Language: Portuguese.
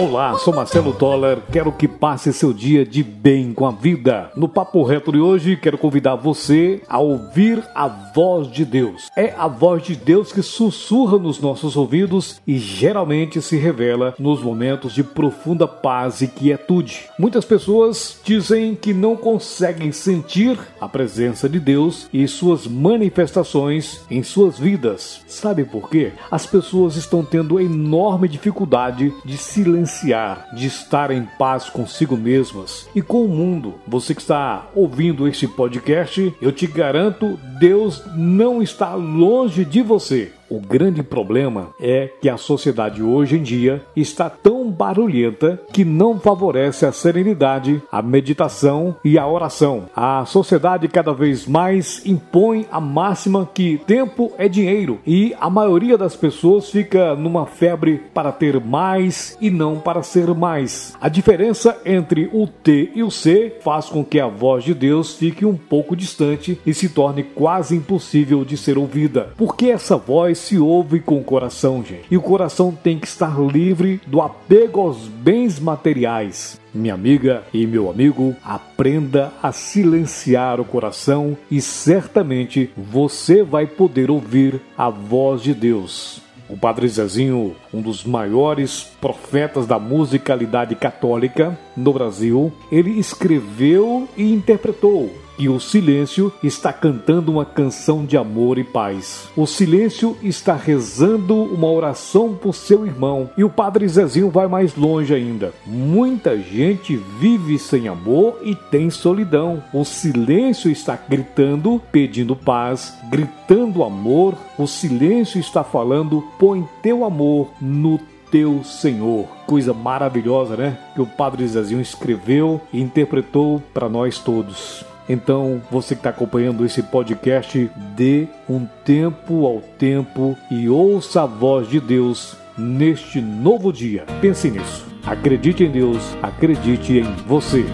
Olá, sou Marcelo Toller. Quero que passe seu dia de bem com a vida. No Papo Reto de hoje, quero convidar você a ouvir a voz de Deus. É a voz de Deus que sussurra nos nossos ouvidos e geralmente se revela nos momentos de profunda paz e quietude. Muitas pessoas dizem que não conseguem sentir a presença de Deus e suas manifestações em suas vidas. Sabe por quê? As pessoas estão tendo enorme dificuldade de silenciar de estar em paz consigo mesmas e com o mundo. Você que está ouvindo este podcast, eu te garanto, Deus não está longe de você. O grande problema é que a sociedade hoje em dia está tão barulhenta que não favorece a serenidade, a meditação e a oração. A sociedade cada vez mais impõe a máxima que tempo é dinheiro e a maioria das pessoas fica numa febre para ter mais e não para ser mais. A diferença entre o T e o C faz com que a voz de Deus fique um pouco distante e se torne quase impossível de ser ouvida. Porque essa voz se ouve com o coração, gente. E o coração tem que estar livre do apego aos bens materiais. Minha amiga e meu amigo, aprenda a silenciar o coração e certamente você vai poder ouvir a voz de Deus. O Padre Zezinho, um dos maiores profetas da musicalidade católica no Brasil, ele escreveu e interpretou e o silêncio está cantando uma canção de amor e paz. O silêncio está rezando uma oração por seu irmão. E o Padre Zezinho vai mais longe ainda. Muita gente vive sem amor e tem solidão. O silêncio está gritando, pedindo paz, gritando amor. O silêncio está falando: põe teu amor no teu Senhor. Coisa maravilhosa, né? Que o Padre Zezinho escreveu e interpretou para nós todos. Então, você que está acompanhando esse podcast, dê um tempo ao tempo e ouça a voz de Deus neste novo dia. Pense nisso. Acredite em Deus, acredite em você.